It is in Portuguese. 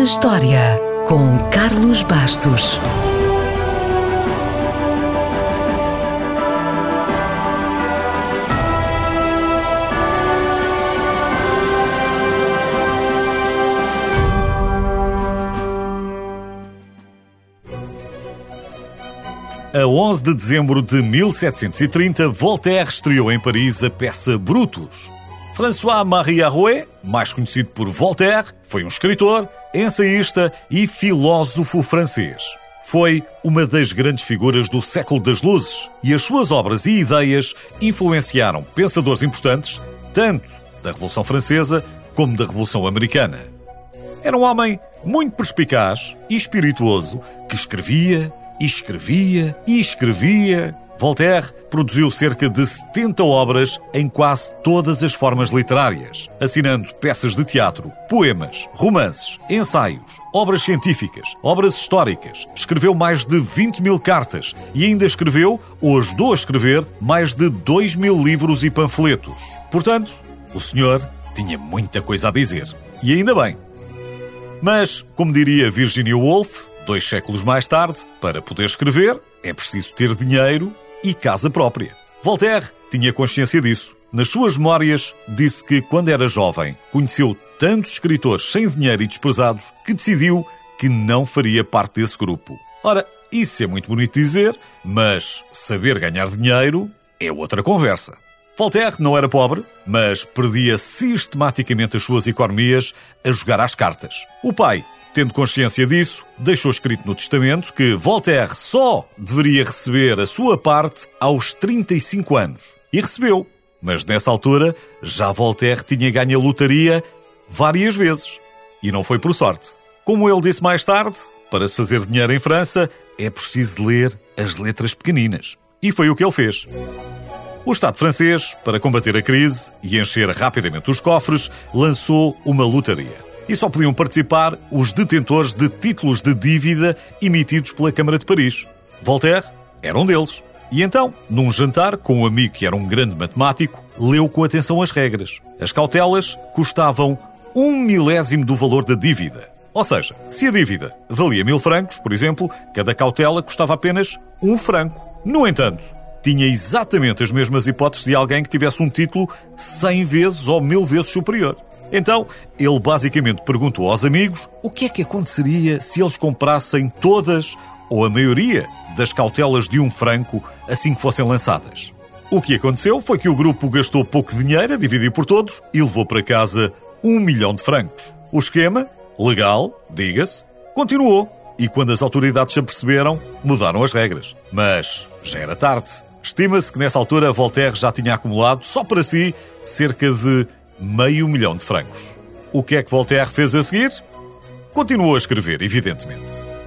na História, com Carlos Bastos. A 11 de dezembro de 1730, Voltaire estreou em Paris a peça Brutus. François-Marie Arouet, mais conhecido por Voltaire, foi um escritor, ensaísta e filósofo francês. Foi uma das grandes figuras do século das luzes e as suas obras e ideias influenciaram pensadores importantes, tanto da Revolução Francesa como da Revolução Americana. Era um homem muito perspicaz e espirituoso que escrevia, e escrevia e escrevia. Voltaire produziu cerca de 70 obras em quase todas as formas literárias, assinando peças de teatro, poemas, romances, ensaios, obras científicas, obras históricas. Escreveu mais de 20 mil cartas e ainda escreveu, ou ajudou a escrever, mais de 2 mil livros e panfletos. Portanto, o senhor tinha muita coisa a dizer. E ainda bem. Mas, como diria Virginia Woolf, Dois séculos mais tarde, para poder escrever, é preciso ter dinheiro e casa própria. Voltaire tinha consciência disso. Nas suas memórias, disse que, quando era jovem, conheceu tantos escritores sem dinheiro e desprezados que decidiu que não faria parte desse grupo. Ora, isso é muito bonito dizer, mas saber ganhar dinheiro é outra conversa. Voltaire não era pobre, mas perdia sistematicamente as suas economias a jogar às cartas. O pai Tendo consciência disso, deixou escrito no testamento que Voltaire só deveria receber a sua parte aos 35 anos. E recebeu. Mas nessa altura, já Voltaire tinha ganho a lotaria várias vezes. E não foi por sorte. Como ele disse mais tarde, para se fazer dinheiro em França é preciso ler as letras pequeninas. E foi o que ele fez. O Estado francês, para combater a crise e encher rapidamente os cofres, lançou uma lotaria e só podiam participar os detentores de títulos de dívida emitidos pela Câmara de Paris. Voltaire era um deles. E então, num jantar com um amigo que era um grande matemático, leu com atenção as regras. As cautelas custavam um milésimo do valor da dívida. Ou seja, se a dívida valia mil francos, por exemplo, cada cautela custava apenas um franco. No entanto, tinha exatamente as mesmas hipóteses de alguém que tivesse um título 100 vezes ou mil vezes superior. Então, ele basicamente perguntou aos amigos o que é que aconteceria se eles comprassem todas ou a maioria das cautelas de um franco assim que fossem lançadas. O que aconteceu foi que o grupo gastou pouco dinheiro a dividir por todos e levou para casa um milhão de francos. O esquema, legal, diga-se, continuou. E quando as autoridades se aperceberam, mudaram as regras. Mas já era tarde. Estima-se que nessa altura Voltaire já tinha acumulado, só para si, cerca de meio milhão de francos. O que é que Voltaire fez a seguir? Continuou a escrever, evidentemente.